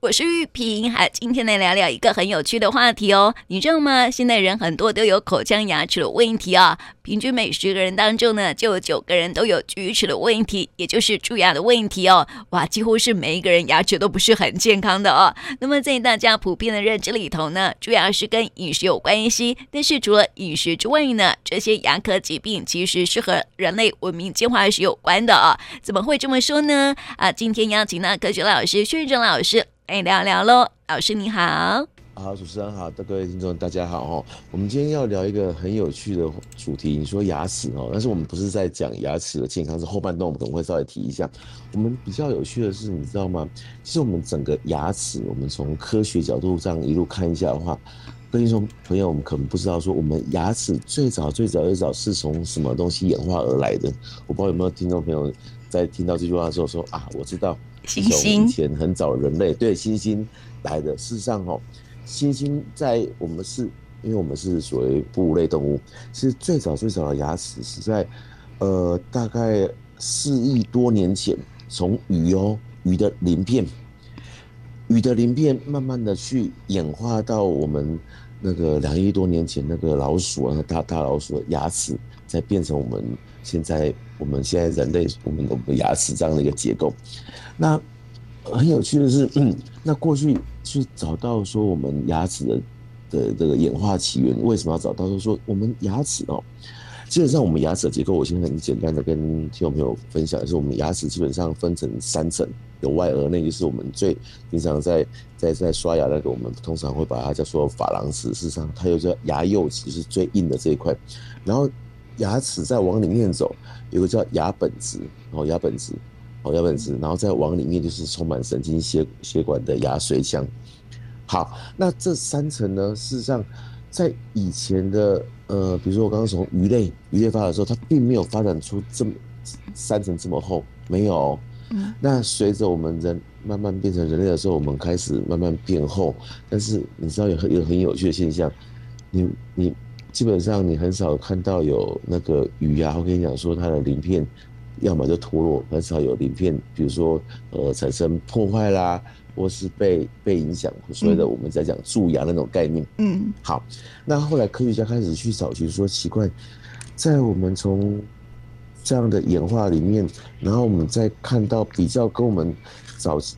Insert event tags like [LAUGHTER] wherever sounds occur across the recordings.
我是玉萍，还，今天来聊聊一个很有趣的话题哦。你知道吗？现在人很多都有口腔牙齿的问题啊，平均每十个人当中呢，就有九个人都有龋齿的问题，也就是蛀牙的问题哦。哇，几乎是每一个人牙齿都不是很健康的哦。那么在大家普遍的认知里头呢，蛀牙是跟饮食有关系，但是除了饮食之外呢，这些牙科疾病其实是和人类文明进化史有关的哦。怎么会这么说呢？啊，今天邀请到科学老师薛正老师。来聊聊喽，老师你好，好，主持人好，各位听众大家好哦。我们今天要聊一个很有趣的主题，你说牙齿哦，但是我们不是在讲牙齿的健康，是后半段我们可能会稍微提一下。我们比较有趣的是，你知道吗？其实我们整个牙齿，我们从科学角度这样一路看一下的话，跟你说朋友，我们可能不知道说，我们牙齿最早最早最早是从什么东西演化而来的？我不知道有没有听众朋友在听到这句话的时候说啊，我知道。星星，以前很早人类对星星来的。事实上，哦，星星在我们是，因为我们是属于哺乳类动物，是最早最早的牙齿是在，呃，大概四亿多年前，从鱼哦，鱼的鳞片，鱼的鳞片慢慢的去演化到我们那个两亿多年前那个老鼠啊，大大老鼠的牙齿，再变成我们现在我们现在人类我们的牙齿这样的一个结构。那很有趣的是，嗯，[CLEARS THROAT] 那过去去找到说我们牙齿的的这个演化起源，为什么要找到？就是说我们牙齿哦，基本上我们牙齿的结构，我先很简单的跟听众朋友分享，就是我们牙齿基本上分成三层，有外额内，就是我们最平常在在在刷牙那个，我们通常会把它叫做珐琅质，事实上它又叫牙釉质，是最硬的这一块。然后牙齿再往里面走，有个叫牙本质，然后牙本质。哦，牙本质，然后再往里面就是充满神经血血管的牙髓腔。好，那这三层呢，事实上在以前的呃，比如说我刚刚从鱼类鱼类发展的时候，它并没有发展出这么三层这么厚，没有。嗯。那随着我们人慢慢变成人类的时候，我们开始慢慢变厚。但是你知道有很有很有趣的现象，你你基本上你很少看到有那个鱼牙，我跟你讲说它的鳞片。要么就脱落，很少有鳞片，比如说呃产生破坏啦，或是被被影响，所谓的我们在讲蛀牙那种概念。嗯，好，那后来科学家开始去找，就是说奇怪，在我们从这样的演化里面，然后我们再看到比较跟我们早期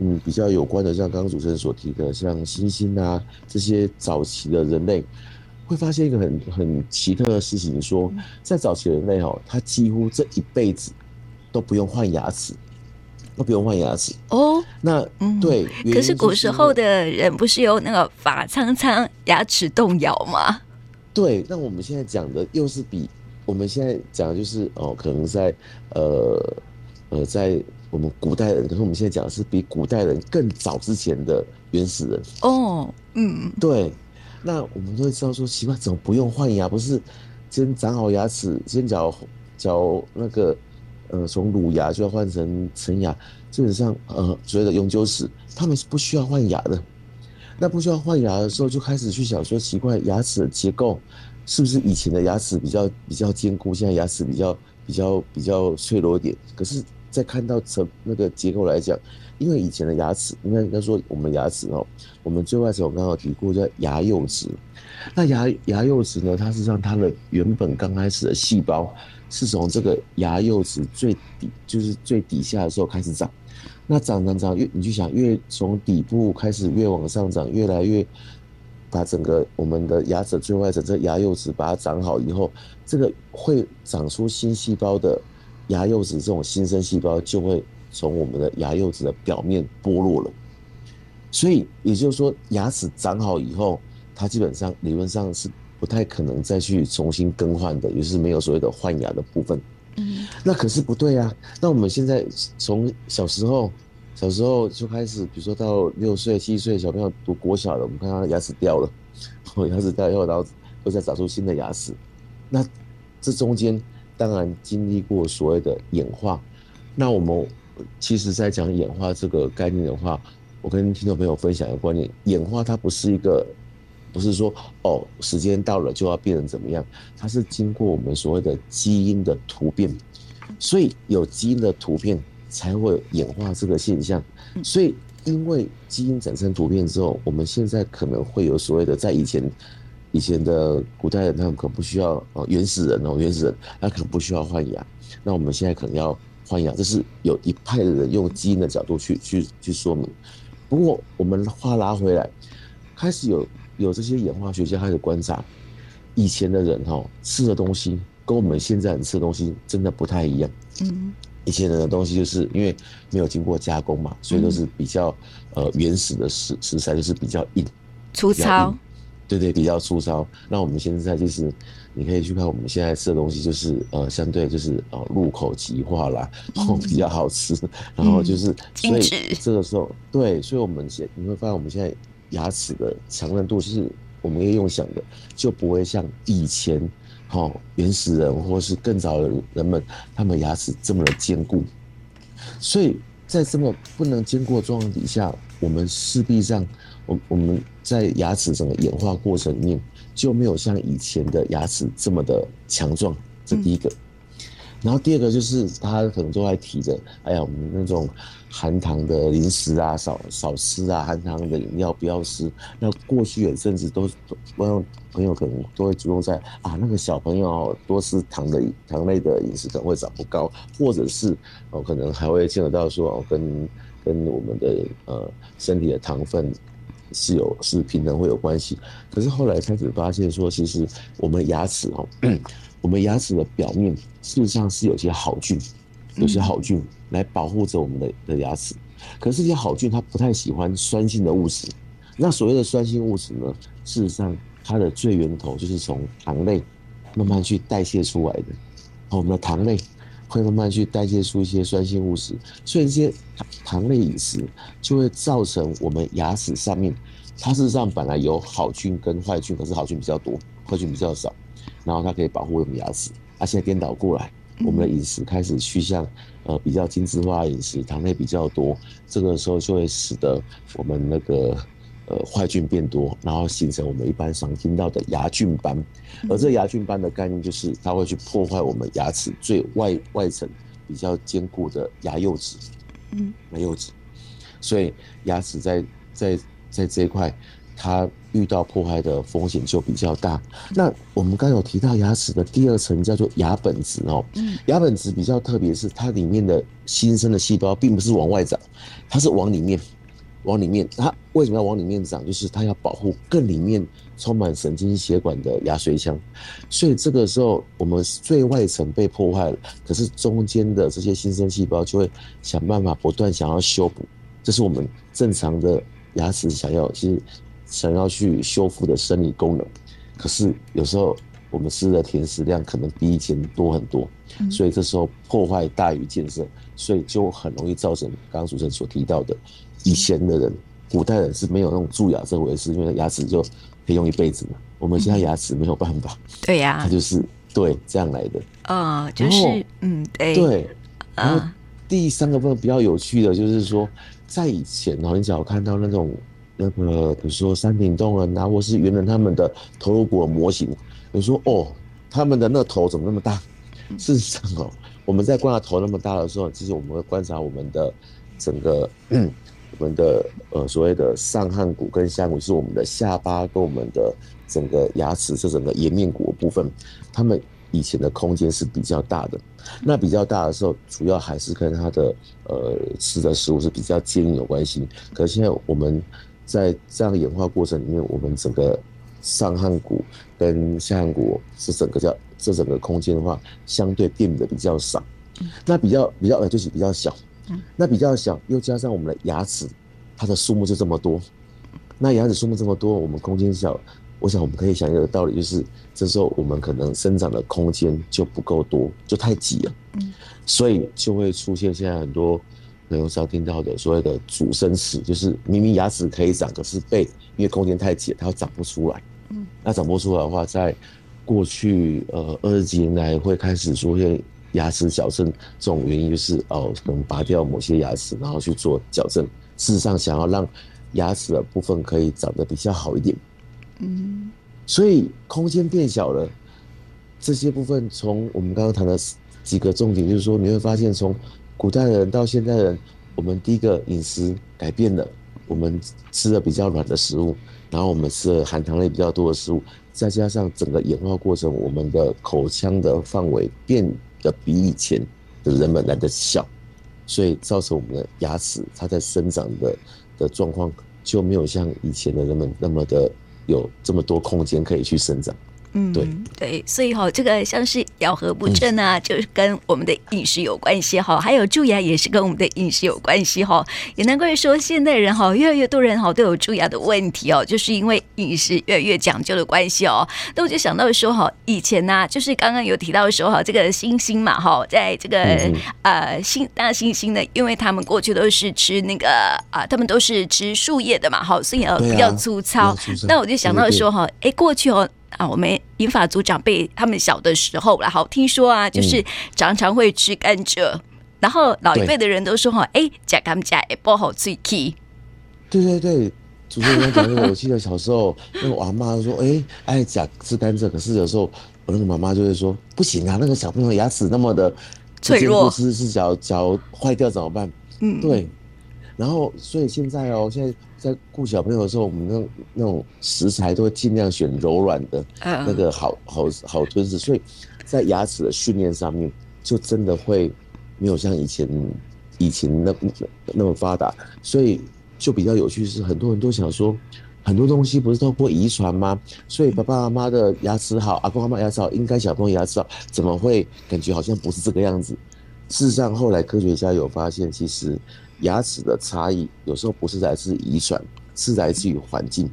嗯比较有关的，像刚刚主持人所提的，像猩猩啊这些早期的人类。会发现一个很很奇特的事情，说在早期人类哦，他几乎这一辈子都不用换牙齿，都不用换牙齿哦。那对，可是古时候的人不是有那个法苍苍、牙齿动摇吗？对，那我们现在讲的又是比我们现在讲的就是哦，可能在呃呃，在我们古代人，可是我们现在讲的是比古代人更早之前的原始人哦，嗯，对。那我们都会知道说，奇怪，怎么不用换牙？不是先长好牙齿，先矫矫那个呃，从乳牙就要换成成牙。基本上，呃，所谓的永久齿，他们是不需要换牙的。[LAUGHS] 那不需要换牙的时候，就开始去想说，奇怪，牙齿的结构是不是以前的牙齿比较比较坚固，现在牙齿比较比较比较脆弱一点？可是，在看到成那个结构来讲。因为以前的牙齿，应该应该说我们牙齿哦，我们最外层我刚刚提过叫牙釉质。那牙牙釉质呢，它是让它的原本刚开始的细胞是从这个牙釉质最底，就是最底下的时候开始长。那长长长越你去想，越从底部开始越往上长，越来越把整个我们的牙齿最外层这牙釉质把它长好以后，这个会长出新细胞的牙釉质这种新生细胞就会。从我们的牙釉质的表面剥落了，所以也就是说，牙齿长好以后，它基本上理论上是不太可能再去重新更换的，也就是没有所谓的换牙的部分。嗯，那可是不对啊。那我们现在从小时候，小时候就开始，比如说到六岁、七岁小朋友读国小了，我们看他牙齿掉了，牙齿掉以后，然后又再长出新的牙齿。那这中间当然经历过所谓的演化，那我们。其实，在讲演化这个概念的话，我跟听众朋友分享一个观念：演化它不是一个，不是说哦，时间到了就要变成怎么样，它是经过我们所谓的基因的突变，所以有基因的突变才会演化这个现象。所以因为基因产生突变之后，我们现在可能会有所谓的，在以前以前的古代人，他们可能不需要哦，原始人哦，原始人他可能不需要换牙，那我们现在可能要这是有一派的人用基因的角度去去去说明。不过我们话拉回来，开始有有这些演化学家开始观察，以前的人哈吃的东西跟我们现在人吃的东西真的不太一样。嗯。以前人的东西就是因为没有经过加工嘛，所以都是比较呃原始的食食材，就是比较硬、粗糙。对对，比较粗糙。那我们现在就是，你可以去看我们现在吃的东西，就是呃相对就是呃入口即化啦，然后比较好吃，然后就是所以这个时候对，所以我们现你会发现我们现在牙齿的强韧度，就是我们可以用想的，就不会像以前。好，原始人或是更早的人们，他们牙齿这么的坚固，所以在这么不能坚固的状况底下，我们势必上，我我们在牙齿整个演化过程里面就没有像以前的牙齿这么的强壮，这第一个。然后第二个就是他可能都在提着，哎呀，我们那种含糖的零食啊，少少吃啊，含糖的饮料不要吃。那过去有阵子都，我有朋友可能都会主动在啊，那个小朋友多吃糖的糖类的饮食可能会长不高，或者是哦，可能还会见得到说哦，跟跟我们的呃身体的糖分是有是平衡会有关系。可是后来开始发现说，其实我们牙齿哦。[CLEARS THROAT] 我们牙齿的表面事实上是有些好菌，有些好菌来保护着我们的的牙齿。可是这些好菌它不太喜欢酸性的物质。那所谓的酸性物质呢，事实上它的最源头就是从糖类慢慢去代谢出来的。我们的糖类会慢慢去代谢出一些酸性物质，所以这些糖类饮食就会造成我们牙齿上面，它事实上本来有好菌跟坏菌，可是好菌比较多，坏菌比较少。然后它可以保护我们牙齿，它、啊、现在颠倒过来，我们的饮食开始趋向呃比较精致化饮食，糖类比较多，这个时候就会使得我们那个呃坏菌变多，然后形成我们一般常听到的牙菌斑，而这牙菌斑的概念就是它会去破坏我们牙齿最外外层比较坚固的牙釉质，嗯，牙釉质，所以牙齿在在在这一块。它遇到破坏的风险就比较大。那我们刚有提到牙齿的第二层叫做牙本质哦，牙本质比较特别，是它里面的新生的细胞并不是往外长，它是往里面，往里面。它为什么要往里面长？就是它要保护更里面充满神经血管的牙髓腔。所以这个时候我们最外层被破坏了，可是中间的这些新生细胞就会想办法不断想要修补。这是我们正常的牙齿想要其实。想要去修复的生理功能，可是有时候我们吃的甜食量可能比以前多很多，所以这时候破坏大于建设，所以就很容易造成刚刚主持人所提到的，以前的人，古代人是没有那种蛀牙这回事，因为牙齿就可以用一辈子嘛。我们现在牙齿没有办法，[LAUGHS] 对呀，它就是对这样来的。哦，就是嗯，对对。然后第三个部分比较有趣的就是说，在以前哦，你只要看到那种。那个，比如说山顶洞人啊，或是猿人他们的头颅骨模型，你说哦，他们的那头怎么那么大？事实上哦，我们在观察头那么大的时候，其实我们会观察我们的整个，我们的呃所谓的上颌骨跟下颌骨，是我们的下巴跟我们的整个牙齿这整个颜面骨的部分，他们以前的空间是比较大的。那比较大的时候，主要还是跟它的呃吃的食物是比较坚硬有关系。可是现在我们在这样演化过程里面，我们整个上颌骨跟下颌骨是整个叫这整个空间的话，相对变得比较少。那比较比较呃就是比较小。那比较小，又加上我们的牙齿，它的数目就这么多。那牙齿数目这么多，我们空间小，我想我们可以想一个道理，就是这时候我们可能生长的空间就不够多，就太挤了。嗯所以就会出现现在很多。可能常听到的所谓的阻生齿，就是明明牙齿可以长，可是被因为空间太挤，它长不出来。嗯，那长不出来的话，在过去呃二十几年来会开始出现牙齿矫正，这种原因就是哦，可能拔掉某些牙齿，然后去做矫正。事实上，想要让牙齿的部分可以长得比较好一点。嗯，所以空间变小了，这些部分从我们刚刚谈的几个重点，就是说你会发现从。古代人到现代人我们第一个饮食改变了，我们吃的比较软的食物，然后我们吃了含糖类比较多的食物，再加上整个演化过程，我们的口腔的范围变得比以前的人们来的小，所以造成我们的牙齿它在生长的的状况就没有像以前的人们那么的有这么多空间可以去生长。嗯，对对，所以哈，这个像是咬合不正啊，嗯、就是跟我们的饮食有关系哈，还有蛀牙也是跟我们的饮食有关系哈，也难怪说现代人哈，越来越多人哈都有蛀牙的问题哦，就是因为饮食越来越讲究的关系哦。那我就想到说哈，以前呢、啊，就是刚刚有提到说哈，这个猩猩嘛哈，在这个呃猩大猩猩呢，因为他们过去都是吃那个啊，他们都是吃树叶的嘛，哈，所以呃比较粗糙。那我就想到说哈，哎，过去哦。啊，我们银发族长辈他们小的时候，然后听说啊，就是常常会吃甘蔗，嗯、然后老一辈的人都说哈，哎，吃甘蔗也不好脆气。对对对，主持人讲那个，我记得小时候，[LAUGHS] 那个我阿妈说，哎，爱吃吃甘蔗，可是有时候我那个妈妈就会说，不行啊，那个小朋友牙齿那么的脆弱，是是脚脚坏掉怎么办？嗯，对。然后，所以现在哦，现在。在顾小朋友的时候，我们那那种食材都会尽量选柔软的，那个好好好吞食。所以，在牙齿的训练上面，就真的会没有像以前以前那那那么发达。所以，就比较有趣是，很多人都想说，很多东西不是透过遗传吗？所以，爸爸妈妈的牙齿好，阿公阿妈牙齿好，应该小朋友牙齿好，怎么会感觉好像不是这个样子？事实上，后来科学家有发现，其实。牙齿的差异有时候不是来自遗传，是来自于环境，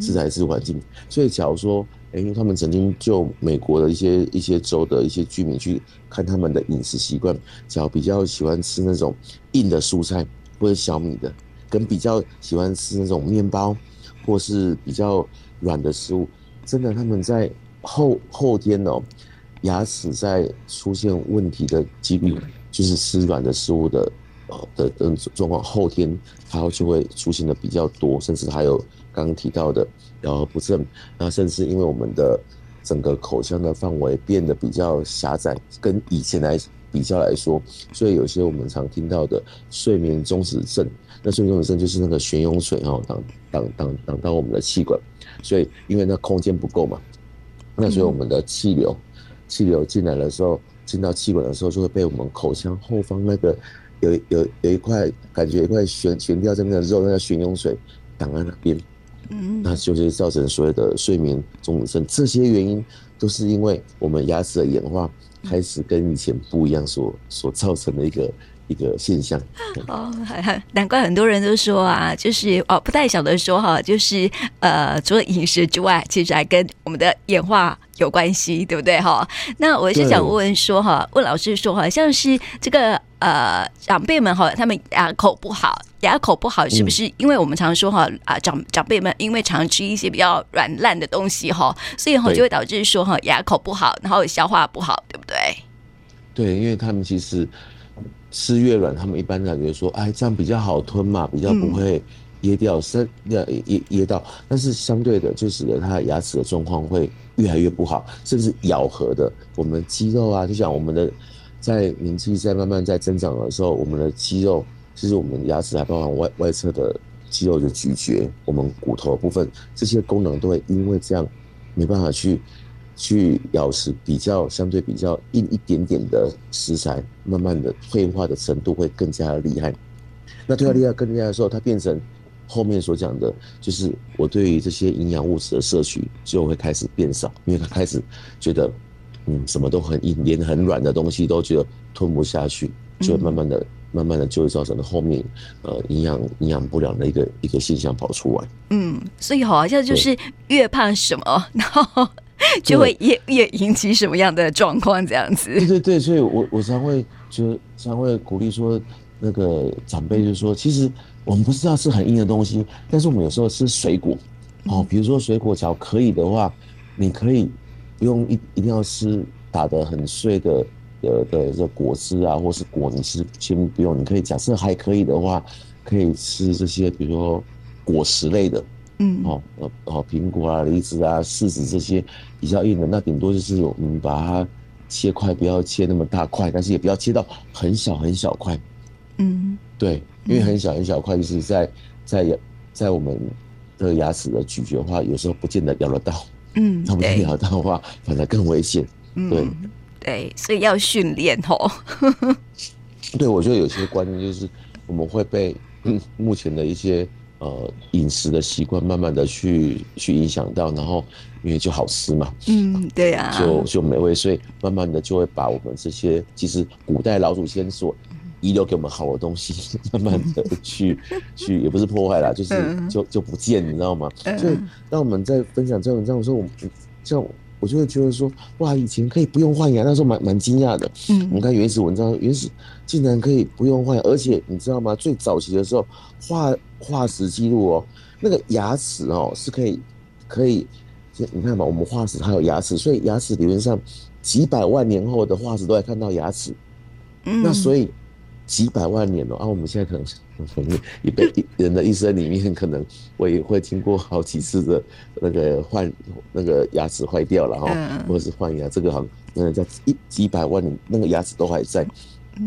是来自于环境。所以，假如说，哎，因为他们曾经就美国的一些一些州的一些居民去看他们的饮食习惯，假如比较喜欢吃那种硬的蔬菜或者小米的，跟比较喜欢吃那种面包或是比较软的食物，真的他们在后后天哦，牙齿在出现问题的几率，就是吃软的食物的。的的状况，后天它就会出现的比较多，甚至还有刚刚提到的咬合不正，那甚至因为我们的整个口腔的范围变得比较狭窄，跟以前来比较来说，所以有些我们常听到的睡眠中止症，那睡眠中止症就是那个悬雍垂哈挡挡挡挡到我们的气管，所以因为那空间不够嘛，那所以我们的气流气流进来的时候，进到气管的时候，就会被我们口腔后方那个。有有有一块感觉一块悬悬吊在那个肉，那个悬雍垂挡在那边，嗯，那就是造成所有的睡眠中止症。这些原因都是因为我们牙齿的演化开始跟以前不一样所所造成的一个一个现象。哦，[LAUGHS] 难怪很多人都说啊，就是哦不太晓得说哈，就是呃除了饮食之外，其实还跟我们的演化有关系，对不对哈？那我是想问问说哈，问老师说，哈像是这个。呃，长辈们哈，他们牙口不好，牙口不好是不是？因为我们常说哈啊，长长辈们因为常吃一些比较软烂的东西哈，所以哈就会导致说哈牙口不好，然后消化不好，对不对？对，因为他们其实吃越软，他们一般感觉说，哎，这样比较好吞嘛，比较不会噎掉，生噎噎噎到。但是相对的，就使得他的牙齿的状况会越来越不好，甚至咬合的，我们肌肉啊，就像我们的。在年纪在慢慢在增长的时候，我们的肌肉，其实我们牙齿还包含外外侧的肌肉的咀嚼，我们骨头的部分这些功能都会因为这样没办法去去咬食比较相对比较硬一点点的食材，慢慢的退化的程度会更加的厉害。那退化厉害更厉害的时候，它变成后面所讲的，就是我对于这些营养物质的摄取就会开始变少，因为它开始觉得。嗯，什么都很硬，连很软的东西都觉得吞不下去，就慢慢的、嗯、慢慢的就会造成了后面呃营养营养不良的一个一个现象跑出来。嗯，所以好像就是越胖什么，[LAUGHS] 然后就会越越引起什么样的状况这样子。对对对，所以我我常会就常会鼓励说，那个长辈就说，其实我们不是要吃很硬的东西，但是我们有时候吃水果哦，比如说水果，只要可以的话，你可以。不用一一定要吃打得很碎的的的这果汁啊，或是果，你是先不用。你可以假设还可以的话，可以吃这些，比如说果实类的，嗯，哦，哦，苹果啊、梨子啊、柿子这些比较硬的，那顶多就是我们把它切块，不要切那么大块，但是也不要切到很小很小块，嗯。对，因为很小很小块，就是在在在我们的牙齿的咀嚼的话，有时候不见得咬得到。嗯，那不咬到的话，反而更危险。嗯，对对，所以要训练哦。[LAUGHS] 对，我觉得有些观念就是我们会被目前的一些呃饮食的习惯慢慢的去去影响到，然后因为就好吃嘛，嗯，对呀、啊，就就美味，所以慢慢的就会把我们这些其实古代老祖先所遗留给我们好的东西，[LAUGHS] 慢慢的去 [LAUGHS] 去也不是破坏啦，就是就就不见，你知道吗？所以当我们在分享这种这样说，我们像我就会觉得说，哇，以前可以不用换牙，那时候蛮蛮惊讶的。嗯，我们看原始文章，原始竟然可以不用换牙，而且你知道吗？最早期的时候，化化石记录哦，那个牙齿哦是可以可以，你看嘛，我们化石还有牙齿，所以牙齿理论上几百万年后的化石都还看到牙齿。嗯，那所以。几百万年了啊！我们现在可能可能一辈人的一生里面，可能我也会经过好几次的那个换那个牙齿坏掉了哈，或者是换牙，这个好像那个叫一几百万年，那个牙齿都还在。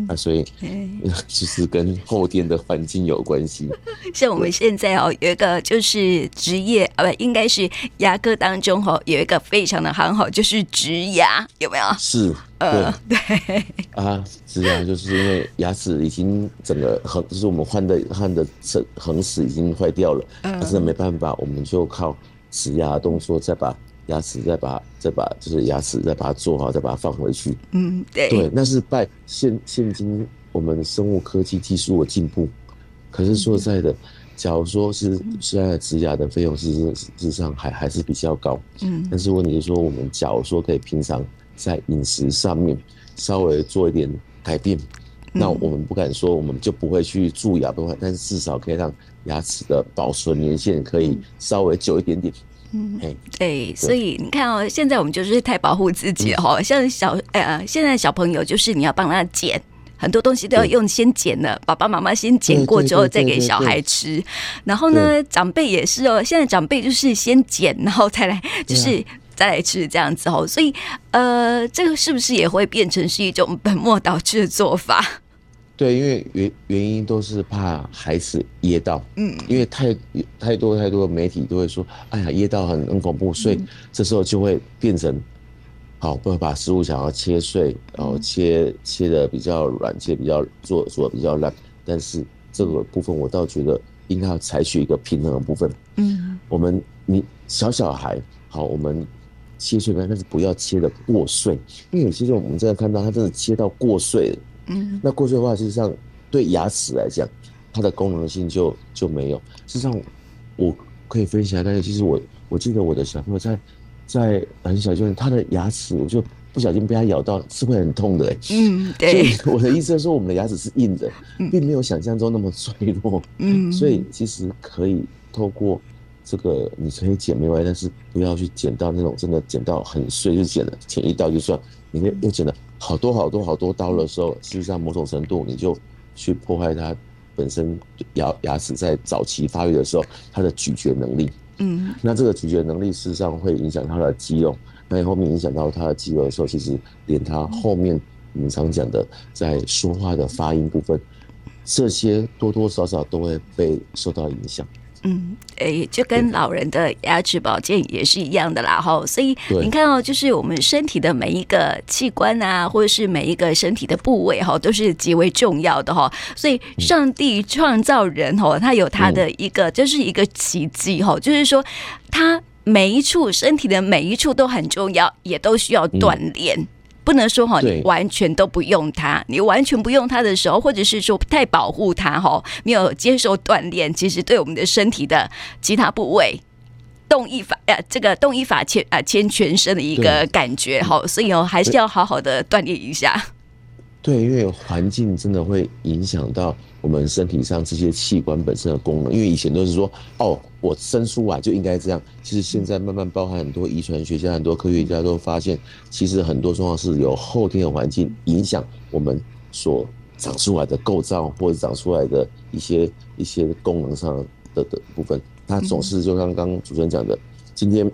啊，所以 [LAUGHS] 就是跟后天的环境有关系。[LAUGHS] 像我们现在哦，有一个就是职业啊，不，应该是牙科当中哦，有一个非常的很好，就是植牙，有没有？是，呃，对 [LAUGHS] 啊，植牙就是因为牙齿已经整个恒，就是我们换的换的恒恒齿已经坏掉了，但是没办法，我们就靠植牙动作再把。牙齿再把再把就是牙齿再把它做好，再把它放回去。嗯，对，对，那是拜现现今我们生物科技技术的进步。可是说实在的，假如说是现在植牙的费用是事实上还还是比较高。嗯，但是问题是说，我们假如说可以平常在饮食上面稍微做一点改变，那我们不敢说我们就不会去蛀牙的话，但是至少可以让牙齿的保存年限可以稍微久一点点。嗯，对，所以你看哦，现在我们就是太保护自己哈，像小呃，现在小朋友就是你要帮他剪很多东西都要用先剪了，爸爸妈妈先剪过之后再给小孩吃，然后呢，长辈也是哦，现在长辈就是先剪然后再来，就是再来吃这样子哦，所以呃，这个是不是也会变成是一种本末倒置的做法？对，因为原原因都是怕孩子噎到，嗯，因为太太多太多的媒体都会说，哎呀，噎到很很恐怖，所以这时候就会变成，好，不会把食物想要切碎，然后切切的比较软，切比较做做的比较烂，但是这个部分我倒觉得应该要采取一个平衡的部分，嗯，我们你小小孩，好，我们切碎但是不要切的过碎，因为有些时候我们真的看到它真的切到过碎了。嗯，那过碎的话，事实际上对牙齿来讲，它的功能性就就没有。事实际上，我可以分享，但是其实我我记得我的小朋友在在很小就他的牙齿，我就不小心被他咬到，是会很痛的。嗯，[LAUGHS] 对。所以我的意思是说，我们的牙齿是硬的，并没有想象中那么脆弱。嗯，所以其实可以透过这个，你可以剪没关系，但是不要去剪到那种真的剪到很碎就剪了，剪一刀就算，你可以又剪了。好多好多好多刀的时候，事实上某种程度你就去破坏它本身牙牙齿在早期发育的时候它的咀嚼能力。嗯，那这个咀嚼能力事实上会影响它的肌肉，那后面影响到它的肌肉的时候，其实连它后面我们常讲的在说话的发音部分，这些多多少少都会被受到影响。嗯，诶，就跟老人的牙齿保健也是一样的啦，哈。所以你看哦，就是我们身体的每一个器官啊，或者是每一个身体的部位哈，都是极为重要的哈。所以上帝创造人哈，他有他的一个，就是一个奇迹哈，就是说他每一处身体的每一处都很重要，也都需要锻炼。不能说哈，你完全都不用它。你完全不用它的时候，或者是说太保护它哈，没有接受锻炼，其实对我们的身体的其他部位动一法呃，这个动一法牵啊牵全身的一个感觉哈，所以哦，还是要好好的锻炼一下。对，因为环境真的会影响到我们身体上这些器官本身的功能。因为以前都是说，哦，我生出来就应该这样。其实现在慢慢包含很多遗传学家、很多科学家都发现，其实很多状况是由后天的环境影响我们所长出来的构造，或者长出来的一些一些功能上的的部分。它总是就像刚刚主持人讲的，[LAUGHS] 今天。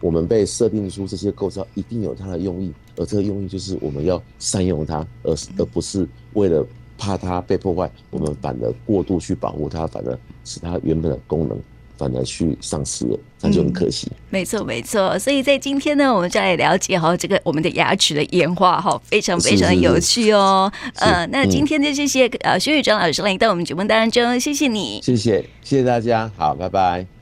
我们被设定出这些构造，一定有它的用意，而这个用意就是我们要善用它，而而不是为了怕它被破坏，我们反而过度去保护它，反而使它原本的功能。反而去丧失了，那就很可惜。嗯、没错，没错。所以在今天呢，我们就来了解哈这个我们的牙齿的演化哈，非常非常有趣哦。呃，那今天就谢谢呃薛宇璋老师来到我们节目当中，谢谢你，谢谢谢谢大家，好，拜拜。